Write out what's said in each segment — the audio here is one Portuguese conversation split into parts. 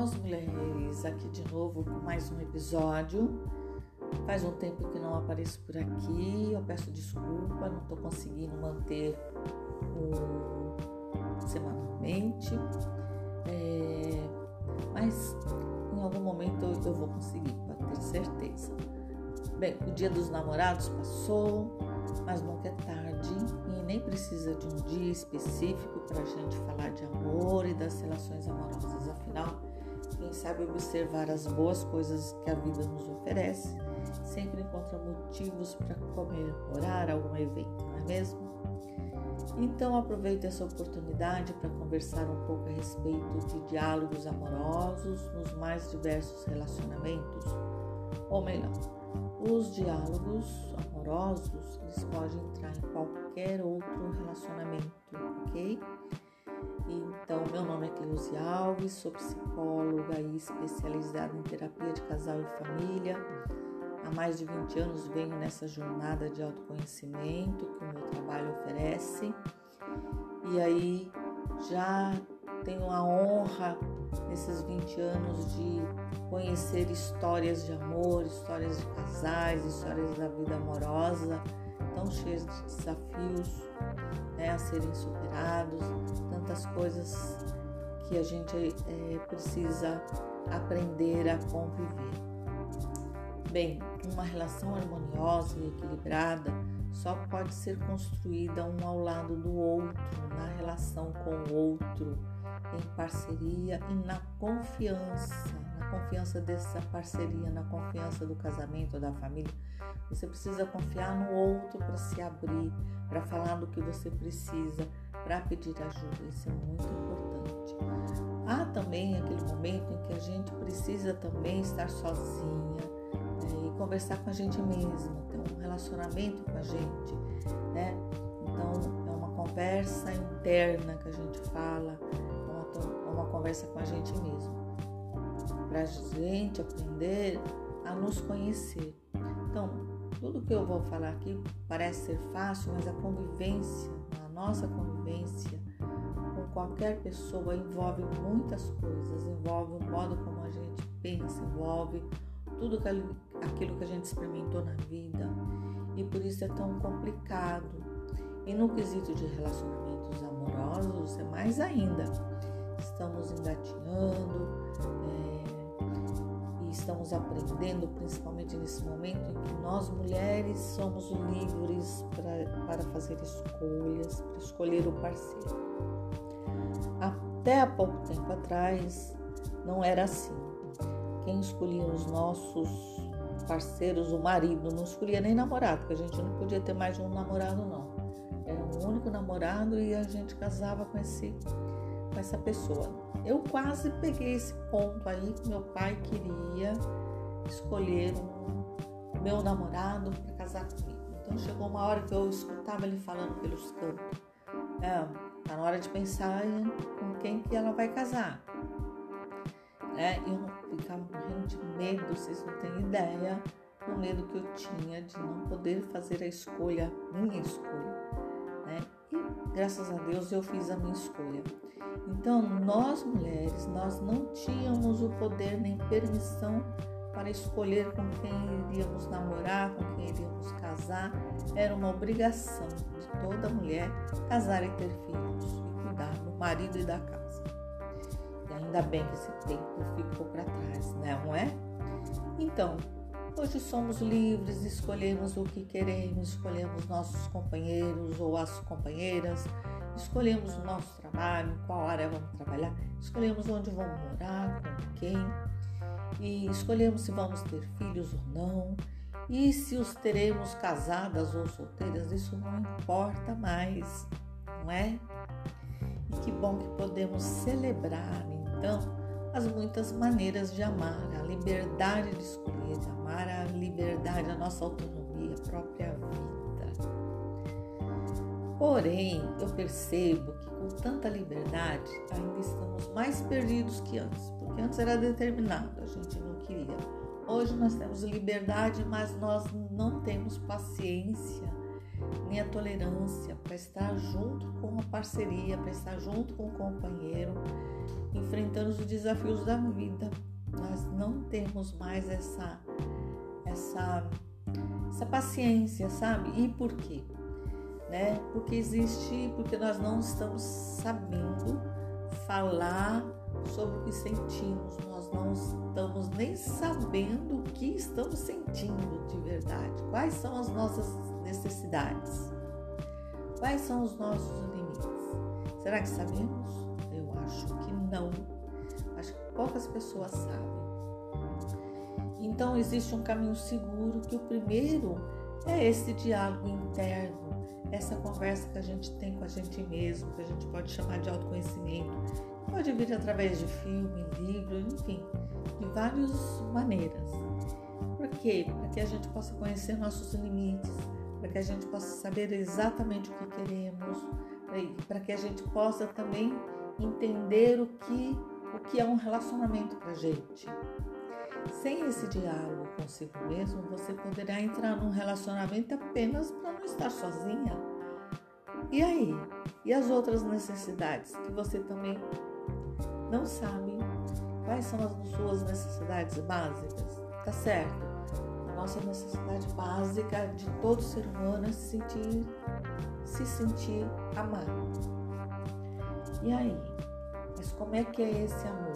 nós mulheres aqui de novo com mais um episódio. Faz um tempo que não apareço por aqui, eu peço desculpa, não estou conseguindo manter o semanalmente, é, mas em algum momento eu vou conseguir, pode ter certeza. Bem, o dia dos namorados passou, mas nunca é tarde e nem precisa de um dia específico para a gente falar de amor e das relações amorosas. Afinal, quem sabe observar as boas coisas que a vida nos oferece sempre encontra motivos para comemorar algum evento, não é mesmo? Então aproveite essa oportunidade para conversar um pouco a respeito de diálogos amorosos nos mais diversos relacionamentos, ou melhor, os diálogos amorosos, eles podem entrar em qualquer outro relacionamento, ok? Então, meu nome é Cleusi Alves, sou psicóloga e especializada em terapia de casal e família. Há mais de 20 anos venho nessa jornada de autoconhecimento que o meu trabalho oferece. E aí já tenho a honra nesses 20 anos de conhecer histórias de amor, histórias de casais, histórias da vida amorosa, tão cheias de desafios né, a serem superados, coisas que a gente é, precisa aprender a conviver. Bem, uma relação harmoniosa e equilibrada só pode ser construída um ao lado do outro, na relação com o outro, em parceria e na confiança, na confiança dessa parceria, na confiança do casamento, da família. Você precisa confiar no outro para se abrir, para falar do que você precisa, para pedir ajuda. Isso é muito importante. Há também aquele momento em que a gente precisa também estar sozinha né, e conversar com a gente mesma, ter um relacionamento com a gente, né? Então é uma conversa interna que a gente fala, uma conversa com a gente mesmo, para a gente aprender a nos conhecer. Então, tudo que eu vou falar aqui parece ser fácil, mas a convivência, a nossa convivência com qualquer pessoa envolve muitas coisas, envolve o modo como a gente pensa, envolve tudo aquilo que a gente experimentou na vida e por isso é tão complicado. E no quesito de relacionamentos amorosos é mais ainda estamos engatinhando é, estamos aprendendo, principalmente nesse momento em que nós mulheres somos livres pra, para fazer escolhas, para escolher o parceiro. Até há pouco tempo atrás não era assim. Quem escolhia os nossos parceiros, o marido, não escolhia nem namorado, porque a gente não podia ter mais de um namorado, não. Era um único namorado e a gente casava com esse com essa pessoa. Eu quase peguei esse ponto aí que meu pai queria escolher um meu namorado para casar comigo. Então chegou uma hora que eu escutava ele falando pelos cantos. É, tá na hora de pensar em com quem que ela vai casar. É, eu ficava morrendo de medo, vocês não têm ideia do medo que eu tinha de não poder fazer a escolha, minha escolha. Graças a Deus eu fiz a minha escolha. Então, nós mulheres, nós não tínhamos o poder nem permissão para escolher com quem iríamos namorar, com quem iríamos casar. Era uma obrigação de toda mulher casar e ter filhos e cuidar do marido e da casa. E ainda bem que esse tempo ficou para trás, né? não é? Então, hoje somos livres, escolhemos o que queremos, escolhemos nossos companheiros ou as companheiras escolhemos o nosso trabalho, qual área vamos trabalhar, escolhemos onde vamos morar, com quem, e escolhemos se vamos ter filhos ou não, e se os teremos casadas ou solteiras, isso não importa mais, não é? E que bom que podemos celebrar, então, as muitas maneiras de amar, a liberdade de escolher, de amar a liberdade, a nossa autonomia, a própria vida. Porém, eu percebo que com tanta liberdade ainda estamos mais perdidos que antes, porque antes era determinado, a gente não queria. Hoje nós temos liberdade, mas nós não temos paciência nem a tolerância para estar junto com a parceria, para estar junto com o companheiro, enfrentando os desafios da vida. Nós não temos mais essa essa essa paciência, sabe? E por quê? Né? Porque existe, porque nós não estamos sabendo falar sobre o que sentimos, nós não estamos nem sabendo o que estamos sentindo de verdade. Quais são as nossas necessidades? Quais são os nossos limites? Será que sabemos? Eu acho que não. Acho que poucas pessoas sabem. Então existe um caminho seguro que o primeiro é esse diálogo interno, essa conversa que a gente tem com a gente mesmo, que a gente pode chamar de autoconhecimento. Pode vir através de filme, livro, enfim, de várias maneiras. Por quê? Para que a gente possa conhecer nossos limites, para que a gente possa saber exatamente o que queremos, para que a gente possa também entender o que, o que é um relacionamento para a gente. Sem esse diálogo consigo mesmo, você poderá entrar num relacionamento apenas para não estar sozinha. E aí? E as outras necessidades que você também não sabe? Quais são as suas necessidades básicas? Tá certo? A nossa necessidade básica de todo ser humano é se sentir, se sentir amado. E aí? Mas como é que é esse amor?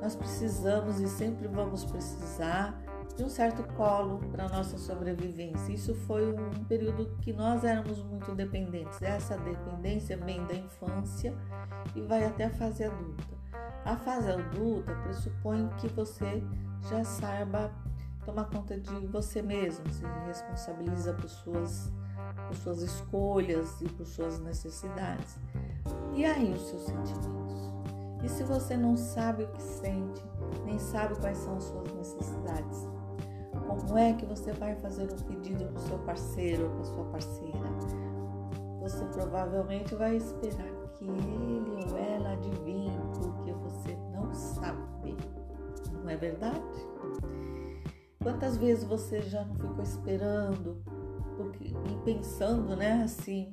Nós precisamos e sempre vamos precisar de um certo colo para nossa sobrevivência. Isso foi um período que nós éramos muito dependentes. Essa dependência vem da infância e vai até a fase adulta. A fase adulta pressupõe que você já saiba tomar conta de você mesmo, se responsabiliza por suas, por suas escolhas e por suas necessidades. E aí os seus sentimentos? E se você não sabe o que sente, nem sabe quais são as suas necessidades, como é que você vai fazer um pedido para o seu parceiro ou para sua parceira? Você provavelmente vai esperar que ele ou ela adivinhe porque você não sabe. Não é verdade? Quantas vezes você já não ficou esperando porque, e pensando, né, assim,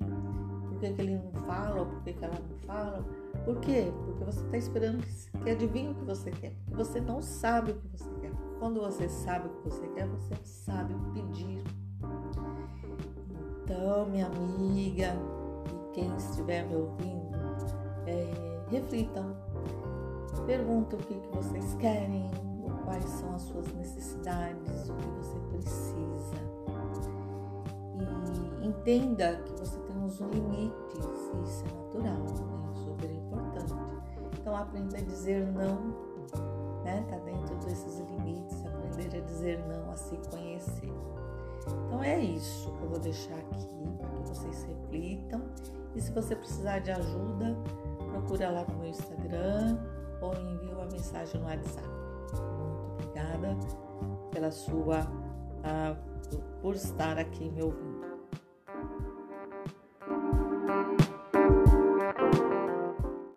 por que, que ele não fala ou por que, que ela não fala? Por quê? Porque você está esperando que, adivinhe o que você quer. Porque você não sabe o que você quer. Quando você sabe o que você quer, você sabe pedir. Então, minha amiga e quem estiver me ouvindo, é, reflitam. Pergunta o que, que vocês querem, quais são as suas necessidades, o que você precisa. E entenda que você tem uns limites, Aprenda a dizer não, né? Tá dentro desses limites, aprender a dizer não, a se conhecer. Então é isso que eu vou deixar aqui para que vocês reflitam. E se você precisar de ajuda, procura lá no meu Instagram ou envie uma mensagem no WhatsApp. Muito obrigada pela sua uh, por estar aqui me ouvindo.